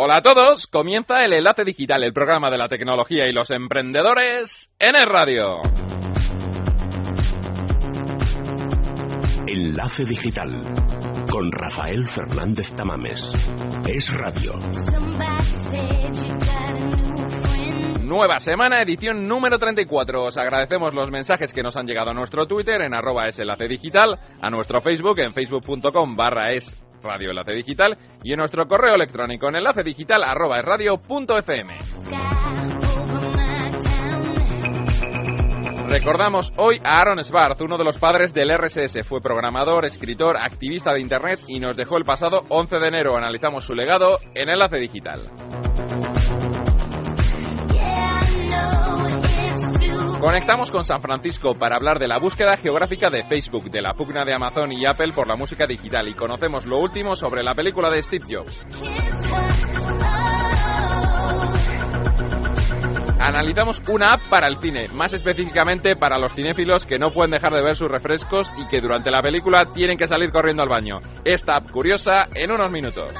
Hola a todos, comienza el Enlace Digital, el programa de la tecnología y los emprendedores en el radio. Enlace Digital con Rafael Fernández Tamames. Es radio. Nueva semana, edición número 34. Os agradecemos los mensajes que nos han llegado a nuestro Twitter en arroba es enlace digital, a nuestro Facebook en facebook.com barra es Radio Enlace Digital y en nuestro correo electrónico en enlace digital arroba radio.fm. Recordamos hoy a Aaron Svarth, uno de los padres del RSS. Fue programador, escritor, activista de Internet y nos dejó el pasado 11 de enero. Analizamos su legado en Enlace Digital. Conectamos con San Francisco para hablar de la búsqueda geográfica de Facebook, de la pugna de Amazon y Apple por la música digital y conocemos lo último sobre la película de Steve Jobs. Analizamos una app para el cine, más específicamente para los cinéfilos que no pueden dejar de ver sus refrescos y que durante la película tienen que salir corriendo al baño. Esta app curiosa en unos minutos.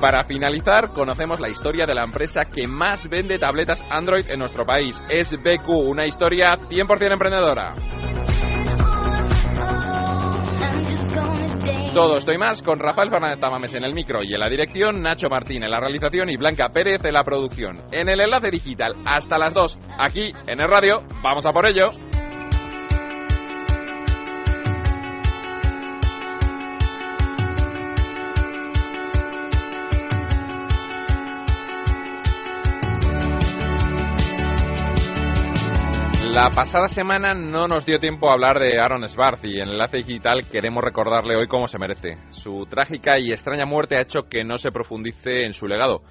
Para finalizar, conocemos la historia de la empresa que más vende tabletas Android en nuestro país. Es BQ, una historia 100% emprendedora. Todo esto y más con Rafael Fernández Tamames en el micro y en la dirección, Nacho Martín en la realización y Blanca Pérez en la producción. En el enlace digital, hasta las 2, aquí en el radio, vamos a por ello. La pasada semana no nos dio tiempo a hablar de Aaron Sbarth y en Enlace Digital queremos recordarle hoy cómo se merece. Su trágica y extraña muerte ha hecho que no se profundice en su legado.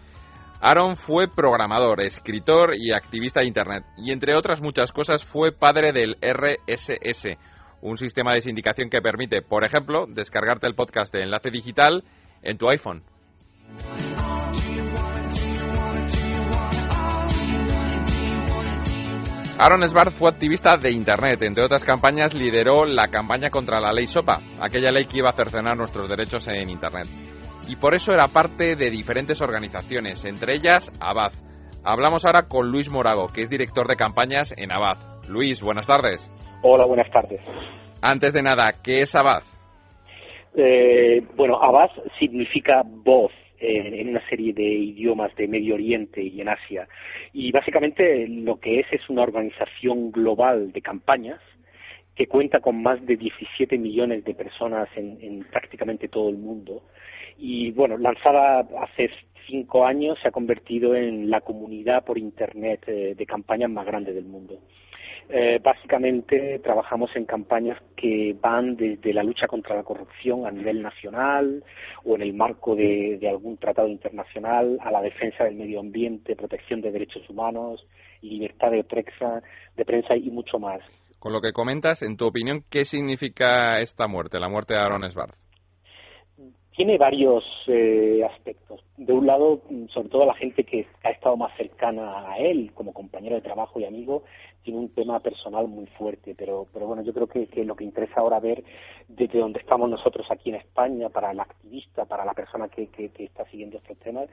Aaron fue programador, escritor y activista de Internet y entre otras muchas cosas fue padre del RSS, un sistema de sindicación que permite, por ejemplo, descargarte el podcast de Enlace Digital en tu iPhone. Aaron Sbarth fue activista de Internet. Entre otras campañas, lideró la campaña contra la ley SOPA, aquella ley que iba a cercenar nuestros derechos en Internet. Y por eso era parte de diferentes organizaciones, entre ellas Abad. Hablamos ahora con Luis Morago, que es director de campañas en Abad. Luis, buenas tardes. Hola, buenas tardes. Antes de nada, ¿qué es Abad? Eh, bueno, Abad significa voz en una serie de idiomas de Medio Oriente y en Asia. Y básicamente lo que es es una organización global de campañas que cuenta con más de 17 millones de personas en, en prácticamente todo el mundo. Y bueno, lanzada hace cinco años se ha convertido en la comunidad por Internet eh, de campañas más grande del mundo. Eh, básicamente trabajamos en campañas que van desde la lucha contra la corrupción a nivel nacional o en el marco de, algún tratado internacional a la defensa del medio ambiente, protección de derechos humanos, libertad de prensa, de prensa y mucho más. Con lo que comentas, en tu opinión, ¿qué significa esta muerte, la muerte de Aaron Sbarth? Tiene varios eh, aspectos. De un lado, sobre todo la gente que ha estado más cercana a él, como compañero de trabajo y amigo, tiene un tema personal muy fuerte. Pero, pero bueno, yo creo que, que lo que interesa ahora ver desde donde estamos nosotros aquí en España, para el activista, para la persona que, que, está siguiendo estos temas,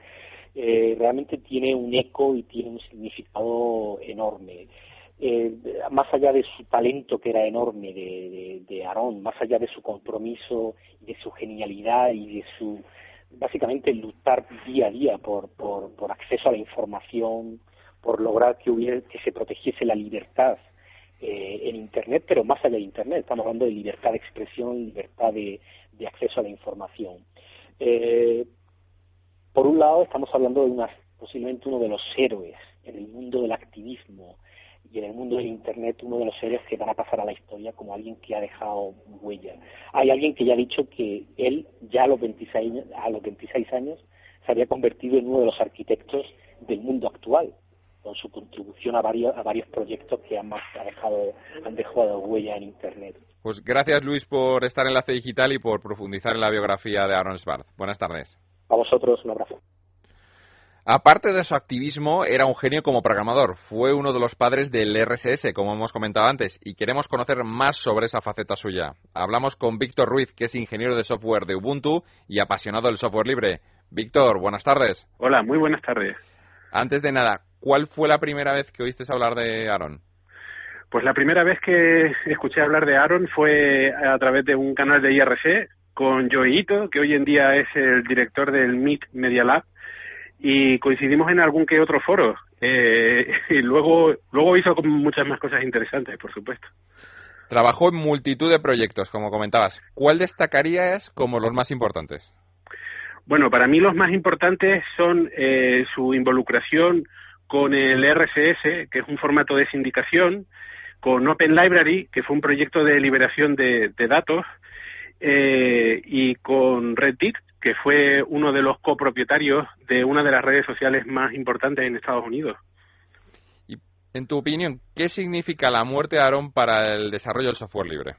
eh, realmente tiene un eco y tiene un significado enorme eh, más allá de su talento que era enorme de, de, Aarón, más allá de su compromiso, de su genialidad y de su básicamente luchar día a día por, por, acceso a la información, por lograr que hubiera que se protegiese la libertad eh, en Internet, pero más allá de Internet, estamos hablando de libertad de expresión, libertad de, acceso a la información. Eh, por un lado, estamos hablando de una, posiblemente uno de los héroes en el mundo del activismo, y en el mundo del Internet uno de los seres que van a pasar a la historia como alguien que ha dejado huella. Hay alguien que ya ha dicho que él ya a los 26, a los 26 años se había convertido en uno de los arquitectos del mundo actual con su contribución a varios, a varios proyectos que han, dejado, han dejado huella en Internet. Pues gracias Luis por estar en Enlace Digital y por profundizar en la biografía de Aaron Sbarth. Buenas tardes. A vosotros, un abrazo. Aparte de su activismo, era un genio como programador. Fue uno de los padres del RSS, como hemos comentado antes, y queremos conocer más sobre esa faceta suya. Hablamos con Víctor Ruiz, que es ingeniero de software de Ubuntu y apasionado del software libre. Víctor, buenas tardes. Hola, muy buenas tardes. Antes de nada, ¿cuál fue la primera vez que oíste hablar de Aaron? Pues la primera vez que escuché hablar de Aaron fue a través de un canal de IRC con Joey Ito, que hoy en día es el director del Meet Media Lab y coincidimos en algún que otro foro. Eh, y luego, luego hizo muchas más cosas interesantes, por supuesto. Trabajó en multitud de proyectos, como comentabas. ¿Cuál destacarías como los más importantes? Bueno, para mí los más importantes son eh, su involucración con el RCS, que es un formato de sindicación, con Open Library, que fue un proyecto de liberación de, datos, eh, y con Reddit, que fue uno de los copropietarios de una de las redes sociales más importantes en Estados Unidos. Y, en tu opinión, ¿qué significa la muerte de Aaron para el desarrollo del software libre?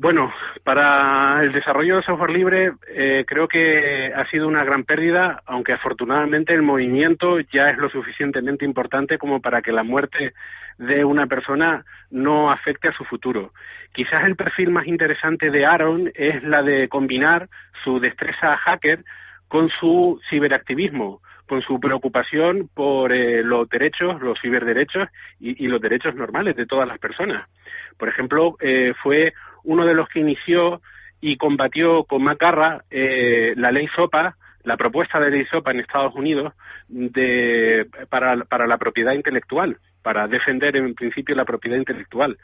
Bueno, para el desarrollo del software libre eh, creo que ha sido una gran pérdida, aunque afortunadamente el movimiento ya es lo suficientemente importante como para que la muerte de una persona no afecte a su futuro. Quizás el perfil más interesante de Aaron es la de combinar su destreza hacker con su ciberactivismo, con su preocupación por eh, los derechos, los ciberderechos y, y, los derechos normales de todas las personas. Por ejemplo, eh, fue uno de los que inició y combatió con macarra eh, la ley SOPA, la propuesta de ley SOPA en Estados Unidos de, para, la propiedad intelectual, para defender en principio la propiedad intelectual.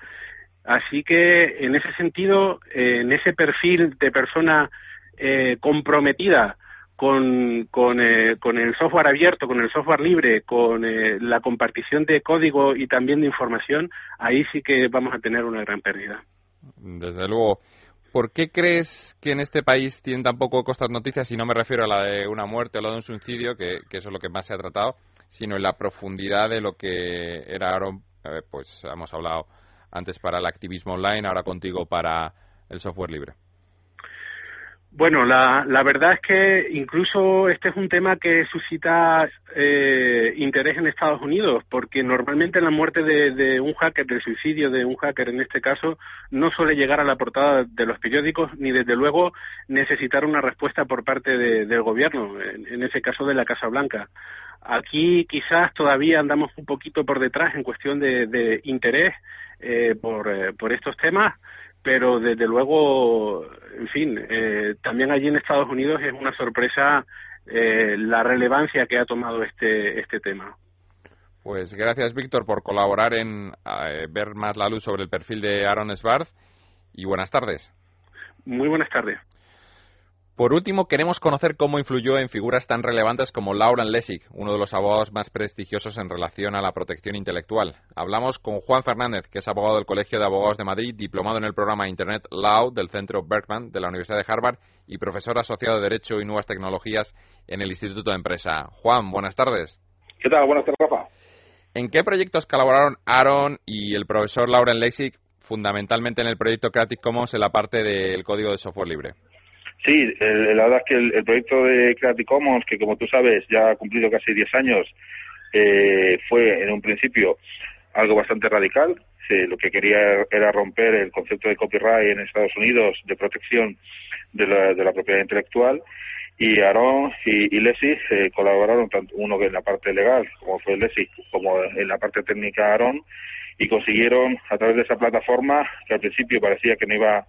Así que en ese sentido, en ese perfil de persona eh, comprometida con, con, eh, con, el software abierto, con el software libre, con eh, la compartición de código y también de información, ahí sí que vamos a tener una gran pérdida. Desde luego. ¿Por qué crees que en este país tienen tan poco costas noticias? Y no me refiero a la de una muerte o la de un suicidio, que, eso es lo que más se ha tratado, sino en la profundidad de lo que era Aaron. pues hemos hablado antes para el activismo online, ahora contigo para el software libre. Bueno, la, la verdad es que incluso este es un tema que suscita eh, interés en Estados Unidos, porque normalmente la muerte de, un hacker, del suicidio de un hacker en este caso, no suele llegar a la portada de los periódicos, ni desde luego necesitar una respuesta por parte del gobierno, en, ese caso de la Casa Blanca. Aquí quizás todavía andamos un poquito por detrás en cuestión de, interés eh, por, eh, por estos temas pero desde luego, en fin, eh, también allí en Estados Unidos es una sorpresa eh, la relevancia que ha tomado este, este tema. Pues gracias, Víctor, por colaborar en eh, ver más la luz sobre el perfil de Aaron Svarth y buenas tardes. Muy buenas tardes. Por último, queremos conocer cómo influyó en figuras tan relevantes como Lauren Lessig, uno de los abogados más prestigiosos en relación a la protección intelectual. Hablamos con Juan Fernández, que es abogado del Colegio de Abogados de Madrid, diplomado en el programa Internet Law del Centro Berkman de la Universidad de Harvard y profesor asociado de Derecho y Nuevas Tecnologías en el Instituto de Empresa. Juan, buenas tardes. ¿Qué tal? Buenas tardes, Rafa. ¿En qué proyectos colaboraron Aaron y el profesor Lauren Lessig, fundamentalmente en el proyecto Creative Commons en la parte del código de software libre? Sí, la verdad es que el, proyecto de Creative Commons, que como tú sabes ya ha cumplido casi 10 años, eh, fue en un principio algo bastante radical. lo que quería era romper el concepto de copyright en Estados Unidos de protección de la, de la propiedad intelectual. Y Aaron y, y eh, colaboraron, tanto uno en la parte legal, como fue Leslie, como en la parte técnica Aaron, y consiguieron a través de esa plataforma, que al principio parecía que no iba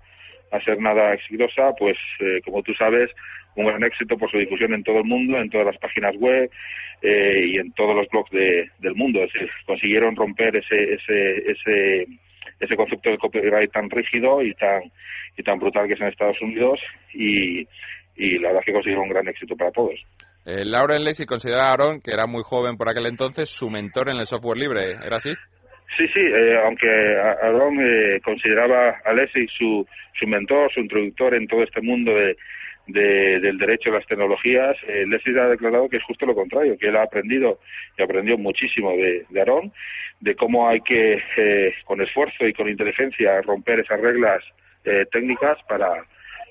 a ser nada exitosa, pues eh, como tú sabes, un gran éxito por su difusión en todo el mundo, en todas las páginas web eh, y en todos los blogs de, del mundo. Es decir, consiguieron romper ese, ese, ese, ese concepto de copyright tan rígido y tan, y tan brutal que es en Estados Unidos y, y la verdad es que consiguieron un gran éxito para todos. Eh, Lauren Lacey considera a Aaron, que era muy joven por aquel entonces, su mentor en el software libre. ¿Era así? Sí, sí, eh, aunque Aaron eh, consideraba a Leslie su, su mentor, su introductor en todo este mundo de, del derecho a las tecnologías, eh, Leslie ha declarado que es justo lo contrario, que él ha aprendido y aprendió muchísimo de, de Aaron, de cómo hay que, eh, con esfuerzo y con inteligencia, romper esas reglas técnicas para,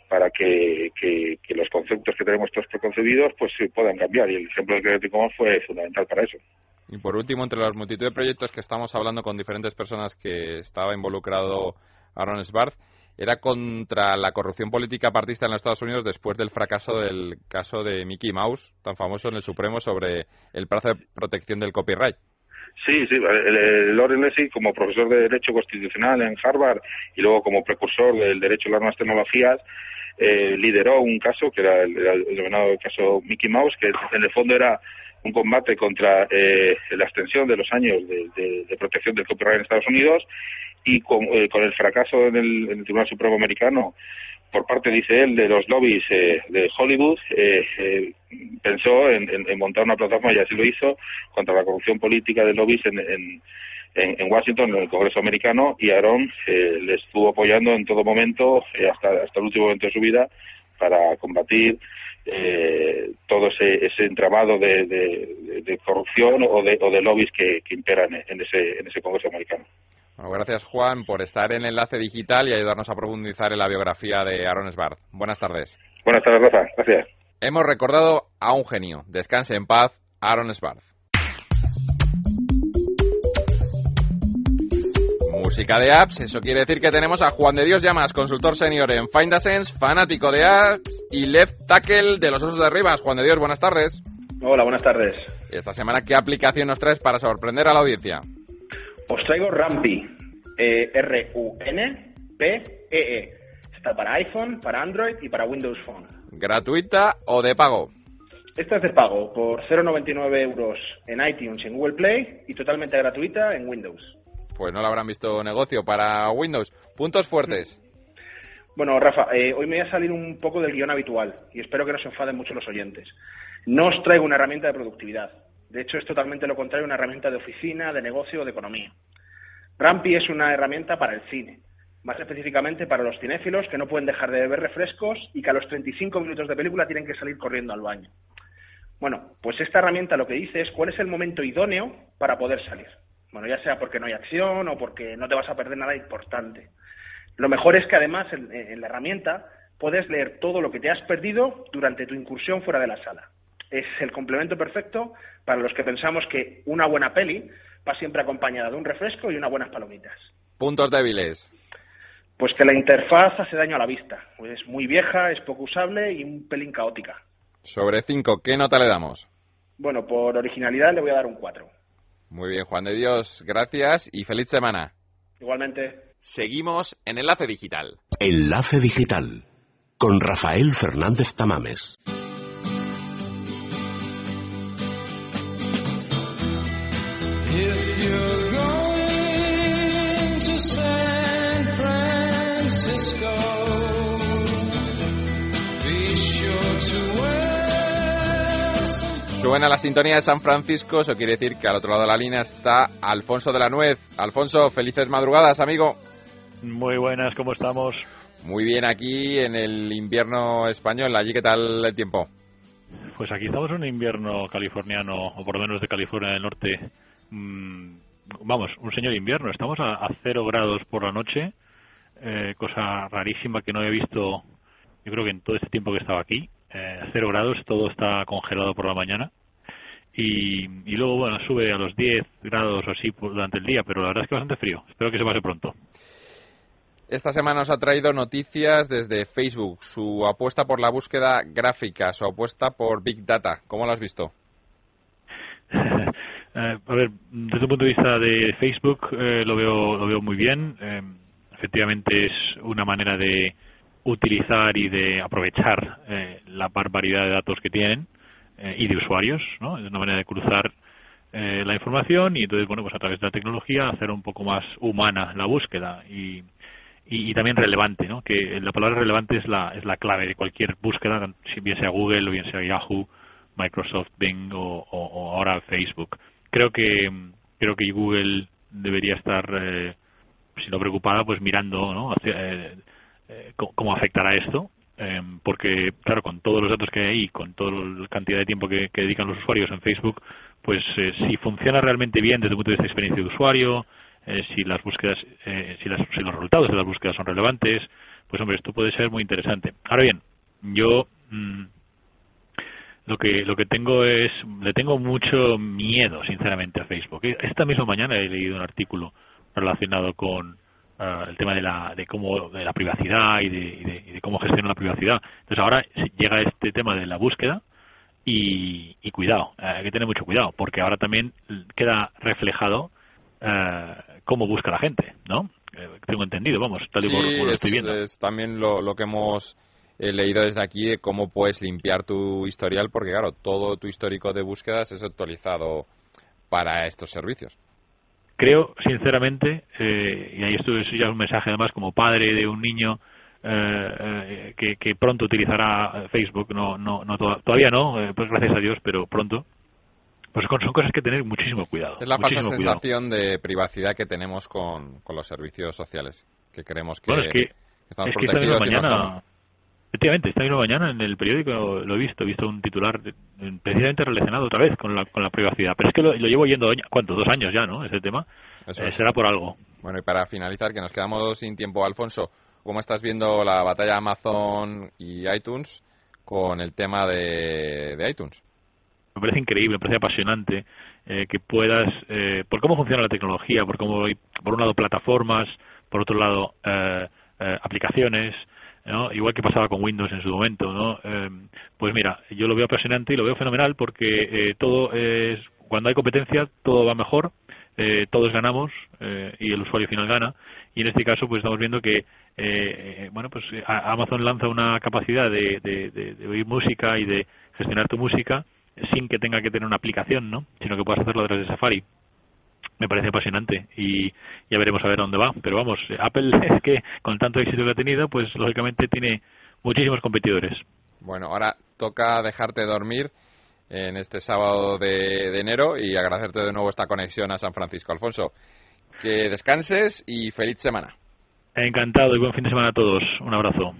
para que, que, los conceptos que tenemos todos preconcebidos pues se puedan cambiar y el ejemplo del Creative Commons fue fundamental para eso. Y por último, entre las multitud de proyectos que estamos hablando con diferentes personas que estaba involucrado Aaron Sbarth, era contra la corrupción política partista en los Estados Unidos después del fracaso del caso de Mickey Mouse, tan famoso en el Supremo sobre el plazo de protección del copyright. Sí, sí, Loren Lessig como profesor de Derecho Constitucional en Harvard y luego como precursor del derecho a las nuevas tecnologías, eh, lideró un caso que era el, denominado caso Mickey Mouse, que en el fondo era un combate contra eh, la extensión de los años de, de, protección del copyright en Estados Unidos y con, eh, con el fracaso en el, en el, Tribunal Supremo Americano por parte, dice él, de los lobbies eh, de Hollywood, eh, eh, pensó en, montar una plataforma, y así lo hizo, contra la corrupción política de lobbies en, en, Washington, en el Congreso americano, y Aaron le estuvo apoyando en todo momento, hasta, hasta el último momento de su vida, para combatir eh, todo ese, ese entramado de, de, de, corrupción o de, o de lobbies que, que imperan en ese, en ese Congreso americano. Bueno, gracias Juan por estar en Enlace Digital y ayudarnos a profundizar en la biografía de Aaron Sbarth. Buenas tardes. Buenas tardes, Rafa. Gracias. Hemos recordado a un genio. Descanse en paz, Aaron Sbarth. Música de apps, eso quiere decir que tenemos a Juan de Dios Llamas, consultor senior en Find a Sense, fanático de apps y left tackle de los Osos de Rivas. Juan de Dios, buenas tardes. Hola, buenas tardes. Esta semana, ¿qué aplicación nos traes para sorprender a la audiencia? Os traigo Rampi, eh, R-U-N-P-E-E. -E. Está para iPhone, para Android y para Windows Phone. ¿Gratuita o de pago? Esta es de pago, por 0,99 euros en iTunes y en Google Play y totalmente gratuita en Windows. Pues no lo habrán visto negocio para Windows. Puntos fuertes. Bueno, Rafa, eh, hoy me voy a salir un poco del guion habitual y espero que no se enfaden mucho los oyentes. No os traigo una herramienta de productividad. De hecho, es totalmente lo contrario, una herramienta de oficina, de negocio o de economía. Rampi es una herramienta para el cine, más específicamente para los cinéfilos que no pueden dejar de beber refrescos y que a los 35 minutos de película tienen que salir corriendo al baño. Bueno, pues esta herramienta lo que dice es cuál es el momento idóneo para poder salir. Bueno, ya sea porque no hay acción o porque no te vas a perder nada importante. Lo mejor es que además en, en la herramienta puedes leer todo lo que te has perdido durante tu incursión fuera de la sala es el complemento perfecto para los que pensamos que una buena peli va siempre acompañada de un refresco y unas buenas palomitas. Puntos débiles. Pues que la interfaz hace daño a la vista. Es muy vieja, es poco usable y un pelín caótica. Sobre 5, ¿qué nota le damos? Bueno, por originalidad le voy a dar un 4. Muy bien, Juan de Dios, gracias y feliz semana. Igualmente. Seguimos en Enlace Digital. Enlace Digital con Rafael Fernández Tamames. Suena la sintonía de San Francisco, eso quiere decir que al otro lado de la línea está Alfonso de la Nuez. Alfonso, felices madrugadas, amigo. Muy buenas, ¿cómo estamos? Muy bien aquí en el invierno español. ¿Allí qué tal el tiempo? Pues aquí estamos en un invierno californiano, o por lo menos de California del Norte. Mm, vamos, un señor invierno. Estamos a, cero grados por la noche, eh, cosa rarísima que no he visto, yo creo que en todo este tiempo que estaba aquí. Eh, cero grados, todo está congelado por la mañana. Y, y luego, bueno, sube a los 10 grados o así durante el día, pero la verdad es que bastante frío. Espero que se pase pronto. Esta semana nos ha traído noticias desde Facebook, su apuesta por la búsqueda gráfica, su apuesta por Big Data. ¿Cómo lo has visto? Eh, a ver, desde el punto de vista de Facebook eh, lo veo lo veo muy bien. Eh, efectivamente es una manera de utilizar y de aprovechar la barbaridad de datos que tienen y de usuarios, ¿no? Es una manera de cruzar la información y entonces, bueno, pues a través de la tecnología hacer un poco más humana la búsqueda y, y, también relevante, ¿no? Que la palabra relevante es la, es la clave de cualquier búsqueda, si bien sea Google o bien sea Yahoo, Microsoft, Bing o, ahora Facebook creo que creo que Google debería estar eh, si no preocupada pues mirando ¿no? Hacia, eh, eh, cómo afectará esto em, porque claro con todos los datos que hay con toda la cantidad de tiempo que, dedican los usuarios en Facebook pues eh, si funciona realmente bien desde el punto de vista de experiencia de usuario si las búsquedas si, las, si los resultados de las búsquedas son relevantes pues hombre, esto puede ser muy interesante. Ahora bien, yo mm, lo que lo que tengo es le tengo mucho miedo sinceramente a Facebook esta misma mañana he leído un artículo relacionado con ah, el tema de la de cómo de la privacidad y de, de, cómo gestionar la privacidad. Entonces ahora llega este tema de la búsqueda y, y cuidado hay que tener mucho cuidado porque ahora también queda reflejado uh, cómo busca la gente no eh, tengo entendido vamos tal y como lo estoy viendo. es también lo, lo que hemos he leído desde aquí de cómo puedes limpiar tu historial, porque claro, todo tu histórico de búsquedas es actualizado para estos servicios. Creo, sinceramente, eh, y ahí esto es ya un mensaje además como padre de un niño eh, eh, que, pronto utilizará Facebook, no, no, no todavía no, pues gracias a Dios, pero pronto. Pues son cosas que tener muchísimo cuidado. Es la falsa sensación de privacidad que tenemos con, con los servicios sociales, que creemos que, bueno, es que, estamos es que protegidos mañana, Efectivamente, esta misma mañana en el periódico lo he visto, he visto un titular precisamente relacionado otra vez con la, con la privacidad. Pero es que lo, llevo oyendo, ¿cuántos? Dos años ya, ¿no? Ese tema. Eh, será por algo. Bueno, y para finalizar, que nos quedamos sin tiempo, Alfonso, ¿cómo estás viendo la batalla Amazon y iTunes con el tema de, iTunes? Me parece increíble, me parece apasionante eh, que puedas, eh, por cómo funciona la tecnología, por cómo hay, por un lado, plataformas, por otro lado, aplicaciones, igual que pasaba con Windows en su momento, ¿no? Eh, pues mira, yo lo veo apasionante y lo veo fenomenal porque eh, todo es, cuando hay competencia, todo va mejor, eh, todos ganamos y el usuario final gana. Y en este caso, pues estamos viendo que, bueno, pues Amazon lanza una capacidad de, de, oír música y de gestionar tu música sin que tenga que tener una aplicación, ¿no? Sino que puedas hacerlo a través de Safari me parece apasionante y ya veremos a ver dónde va. Pero vamos, Apple es que con tanto éxito que ha tenido, pues lógicamente tiene muchísimos competidores. Bueno, ahora toca dejarte dormir en este sábado de, de enero y agradecerte de nuevo esta conexión a San Francisco. Alfonso, que descanses y feliz semana. Encantado y buen fin de semana a todos. Un abrazo.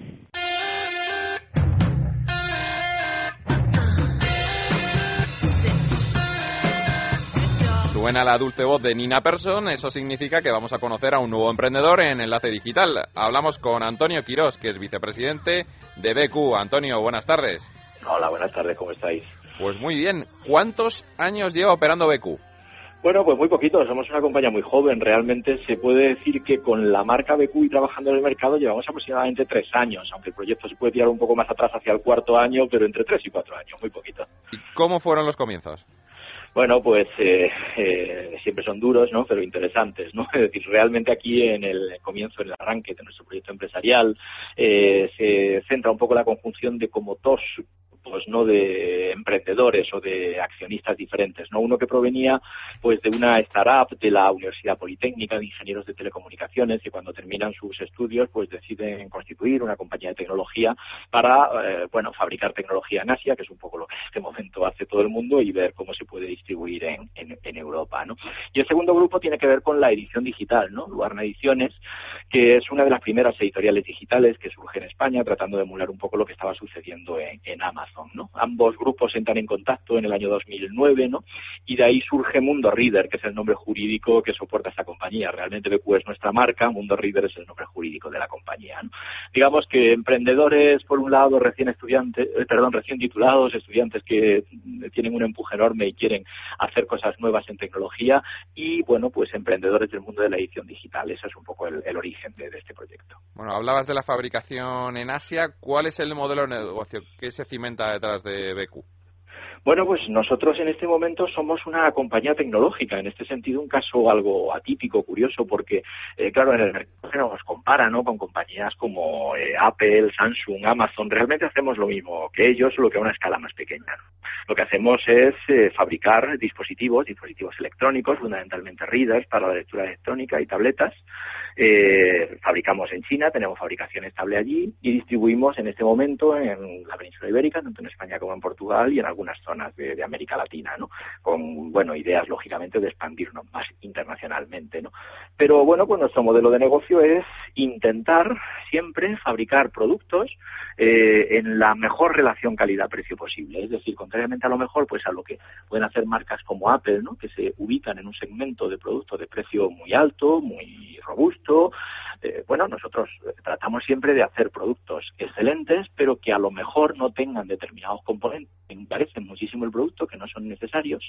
Suena la dulce voz de Nina Persson, eso significa que vamos a conocer a un nuevo emprendedor en Enlace Digital. Hablamos con Antonio Quirós, que es vicepresidente de BQ. Antonio, buenas tardes. Hola, buenas tardes, ¿cómo estáis? Pues muy bien. ¿Cuántos años lleva operando BQ? Bueno, pues muy poquito, somos una compañía muy joven. Realmente se puede decir que con la marca BQ y trabajando en el mercado llevamos aproximadamente tres años, aunque el proyecto se puede tirar un poco más atrás hacia el cuarto año, pero entre tres y cuatro años, muy poquito. ¿Y cómo fueron los comienzos? Bueno, pues eh, eh, siempre son duros, ¿no? Pero interesantes, ¿no? Es decir, realmente aquí en el comienzo, en el arranque de nuestro proyecto empresarial, eh, se centra un poco la conjunción de como dos pues no de emprendedores o de accionistas diferentes, ¿no? Uno que provenía pues de una startup de la Universidad Politécnica de Ingenieros de Telecomunicaciones que cuando terminan sus estudios pues deciden constituir una compañía de tecnología para eh, bueno fabricar tecnología en Asia, que es un poco lo que en este momento hace todo el mundo y ver cómo se puede distribuir en, en, Europa, ¿no? Y el segundo grupo tiene que ver con la edición digital, ¿no? Luarna Ediciones, que es una de las primeras editoriales digitales que surge en España tratando de emular un poco lo que estaba sucediendo en, en Amazon. ¿No? Ambos grupos entran en contacto en el año 2009, ¿no? Y de ahí surge Mundo Reader, que es el nombre jurídico que soporta esta compañía. Realmente BQ es nuestra marca, Mundo Reader es el nombre jurídico de la compañía, Digamos que emprendedores, por un lado, recién estudiantes, eh, perdón, recién titulados, estudiantes que tienen un empuje enorme y quieren hacer cosas nuevas en tecnología y, bueno, pues emprendedores del mundo de la edición digital. Ese es un poco el, origen de, de este proyecto. Bueno, hablabas de la fabricación en Asia. ¿Cuál es el modelo de negocio que se cimenta detrás de BQ? Bueno, pues nosotros en este momento somos una compañía tecnológica, en este sentido un caso algo atípico, curioso, porque, eh, claro, en el mercado nos compara, ¿no?, con compañías como eh, Apple, Samsung, Amazon, realmente hacemos lo mismo que ellos, solo que a una escala más pequeña. Lo que hacemos es eh, fabricar dispositivos, dispositivos electrónicos, fundamentalmente readers para la lectura electrónica y tabletas, eh, fabricamos en China, tenemos fabricación estable allí y distribuimos en este momento en la península ibérica, tanto en España como en Portugal y en algunas zonas zonas de, América Latina, ¿no? Con, bueno, ideas, lógicamente, de expandirnos más internacionalmente, ¿no? Pero, bueno, pues nuestro modelo de negocio es intentar siempre fabricar productos eh, en la mejor relación calidad-precio posible. Es decir, contrariamente a lo mejor, pues a lo que pueden hacer marcas como Apple, ¿no? Que se ubican en un segmento de productos de precio muy alto, muy robusto. Eh, bueno, nosotros tratamos siempre de hacer productos excelentes, pero que a lo mejor no tengan determinados componentes que encarecen muchísimo el producto, que no son necesarios,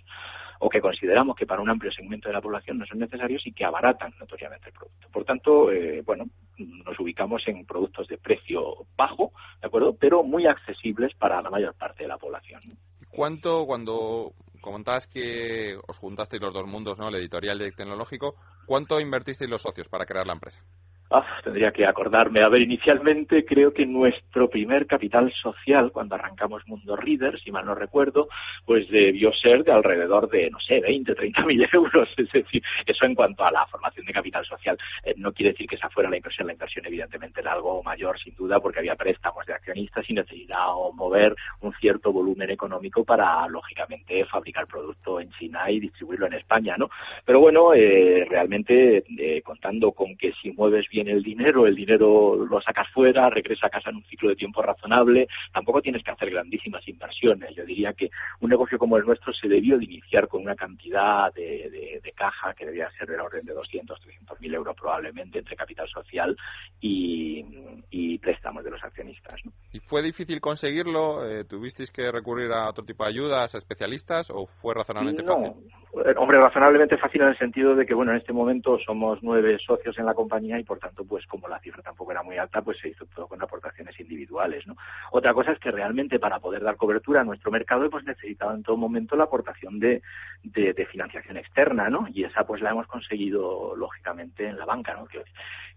o que consideramos que para un amplio segmento de la población no son necesarios y que abaratan notoriamente el producto. Por tanto, eh, bueno, nos ubicamos en productos de precio bajo, ¿de acuerdo? Pero muy accesibles para la mayor parte de la población. ¿Cuánto, cuando comentabas que os juntasteis los dos mundos, ¿no? El editorial y el tecnológico, ¿cuánto invertisteis los socios para crear la empresa? Ah, tendría que acordarme. A ver, inicialmente creo que nuestro primer capital social, cuando arrancamos Mundo Reader, si mal no recuerdo, pues debió ser de alrededor de, no sé, 20, 30 mil euros. Es decir, eso en cuanto a la formación de capital social. Eh, no quiere decir que esa fuera la inversión. La inversión, evidentemente, era algo mayor, sin duda, porque había préstamos de accionistas y necesitaba mover un cierto volumen económico para, lógicamente, fabricar producto en China y distribuirlo en España, ¿no? Pero bueno, eh, realmente, eh, contando con que si mueves el dinero, el dinero lo sacas fuera, regresa a casa en un ciclo de tiempo razonable, tampoco tienes que hacer grandísimas inversiones. Yo diría que un negocio como el nuestro se debió de iniciar con una cantidad de, de, caja que debía ser del orden de 200, 300 mil euros probablemente entre capital social y, préstamos de los accionistas. ¿Y fue difícil conseguirlo? Eh, ¿Tuvisteis que recurrir a otro tipo de ayudas, a especialistas o fue razonablemente fácil? Hombre, razonablemente fácil en el sentido de que, bueno, en este momento somos nueve socios en la compañía y, por tanto, pues como la cifra tampoco era muy alta, pues se hizo todo con aportaciones individuales, ¿no? Otra cosa es que realmente para poder dar cobertura a nuestro mercado hemos necesitado en todo momento la aportación de, de, financiación externa, ¿no? Y esa pues la hemos conseguido, lógicamente, en la banca, ¿no? Que,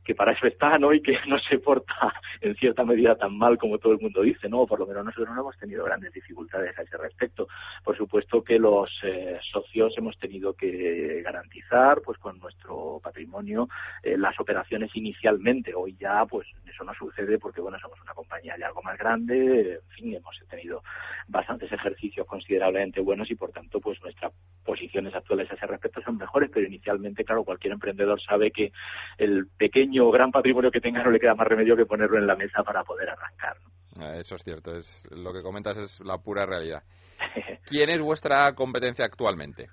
que para eso está, ¿no? Y que no se porta en cierta medida tan mal como todo el mundo dice, ¿no? Por lo menos nosotros no hemos tenido grandes dificultades a ese respecto. Por supuesto que los eh, socios hemos tenido que garantizar, pues con nuestro patrimonio, eh, las operaciones inicialmente. Hoy ya, pues eso no sucede porque, bueno, somos una compañía de algo más grande, en fin, hemos tenido bastantes ejercicios considerablemente buenos y, por tanto, pues nuestras posiciones actuales a ese respecto son mejores, pero inicialmente, claro, cualquier emprendedor sabe que el pequeño o gran patrimonio que tenga no le queda más remedio que ponerlo en la mesa para poder arrancar. Ah, eso es cierto, es lo que comentas es la pura realidad. ¿Quién es vuestra competencia actualmente?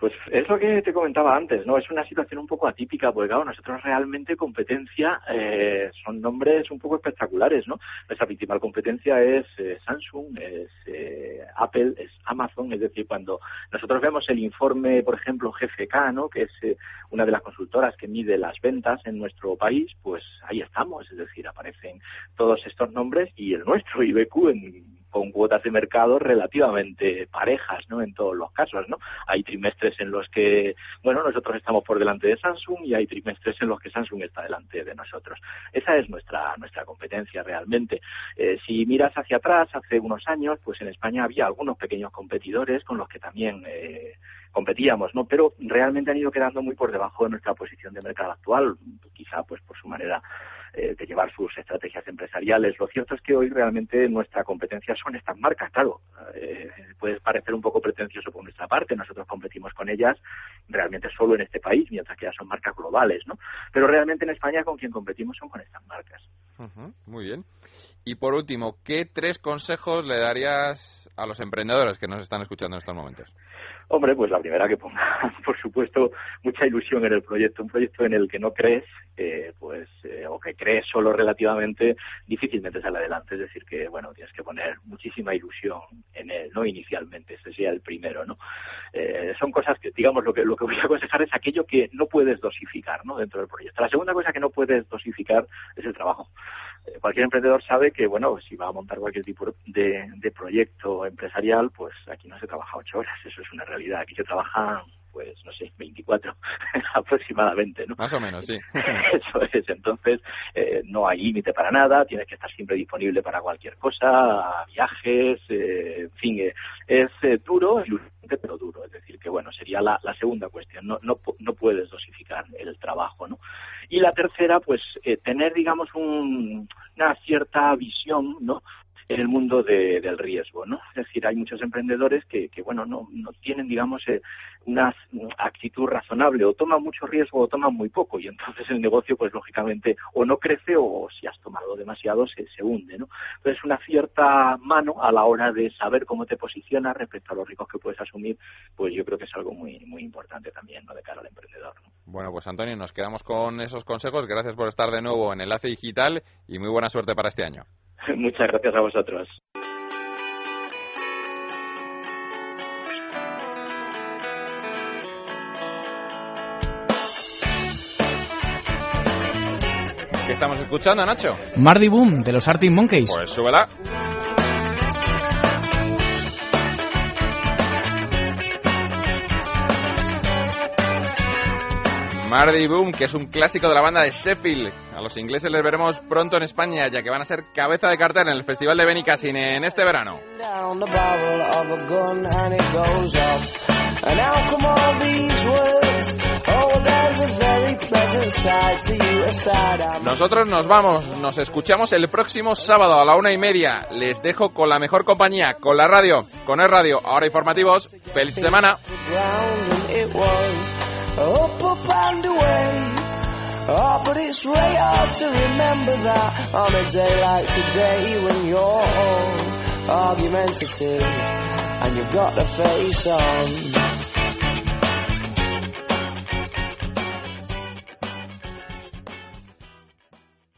Pues es lo que te comentaba antes, ¿no? Es una situación un poco atípica, porque claro, nosotros realmente competencia eh, son nombres un poco espectaculares, ¿no? Nuestra principal competencia es eh, Samsung, es eh, Apple, es Amazon, es decir, cuando nosotros vemos el informe, por ejemplo, GFK, ¿no? Que es una de las consultoras que mide las ventas en nuestro país, pues ahí estamos, es decir, aparecen todos estos nombres y el nuestro, IBQ, en con cuotas de mercado relativamente parejas, ¿no? En todos los casos, ¿no? Hay trimestres en los que, bueno, nosotros estamos por delante de Samsung y hay trimestres en los que Samsung está delante de nosotros. Esa es nuestra nuestra competencia realmente. Eh, si miras hacia atrás, hace unos años, pues en España había algunos pequeños competidores con los que también eh, competíamos, ¿no? Pero realmente han ido quedando muy por debajo de nuestra posición de mercado actual, quizá pues por su manera eh, de llevar sus estrategias empresariales. Lo cierto es que hoy realmente nuestra competencia son estas marcas, claro. Eh, puede parecer un poco pretencioso por nuestra parte, nosotros competimos con ellas realmente solo en este país, mientras que ya son marcas globales, ¿no? Pero realmente en España con quien competimos son con estas marcas. muy bien. Y por último, ¿qué tres consejos le darías a los emprendedores que nos están escuchando en estos momentos? Hombre, pues la primera que ponga, por supuesto, mucha ilusión en el proyecto. Un proyecto en el que no crees, eh, pues, eh, o que crees solo relativamente, difícilmente sale adelante. Es decir, que, bueno, tienes que poner muchísima ilusión en él, ¿no? Inicialmente, ese sería el primero, ¿no? Eh, son cosas que, digamos, lo que, lo que voy a aconsejar es aquello que no puedes dosificar, ¿no? Dentro del proyecto. La segunda cosa que no puedes dosificar es el trabajo. Eh, cualquier emprendedor sabe que, bueno, si va a montar cualquier tipo de, de proyecto empresarial, pues aquí no se trabaja ocho horas, eso es una realidad. Aquí se trabaja pues no sé, 24 aproximadamente, ¿no? Más o menos, sí. Eso es, entonces eh, no hay límite para nada, tienes que estar siempre disponible para cualquier cosa, viajes, eh, en fin, eh, es duro, pero duro, es decir, que bueno, sería la, la segunda cuestión, no, no, no puedes dosificar el trabajo, ¿no? Y la tercera, pues tener, digamos, un, una cierta visión, ¿no? En el mundo del riesgo, ¿no? Es decir, hay muchos emprendedores que, que bueno, no, no tienen, digamos, eh, una actitud razonable, o toman mucho riesgo o toman muy poco, y entonces el negocio, pues lógicamente, o no crece o si has tomado demasiado se, se hunde, ¿no? Entonces, una cierta mano a la hora de saber cómo te posicionas respecto a los riesgos que puedes asumir, pues yo creo que es algo muy, muy importante también, ¿no? De cara al emprendedor, Bueno, pues Antonio, nos quedamos con esos consejos. Gracias por estar de nuevo en Enlace Digital y muy buena suerte para este año. Muchas gracias a vosotros. ¿Qué estamos escuchando, Nacho? Mardy Boom, de los Arctic Monkeys. Pues súbela. Mardy Boom, que es un clásico de la banda de Sheffield. A los ingleses les veremos pronto en España, ya que van a ser cabeza de cartel en el Festival de Benicassin en este verano. Nosotros nos vamos, nos escuchamos el próximo sábado a la una y media. Les dejo con la mejor compañía, con la radio, con el radio, ahora informativos. ¡Feliz semana! Up, up and away. Oh, but it's really hard to remember that on a day like today when you're all argumentative and you've got the face on.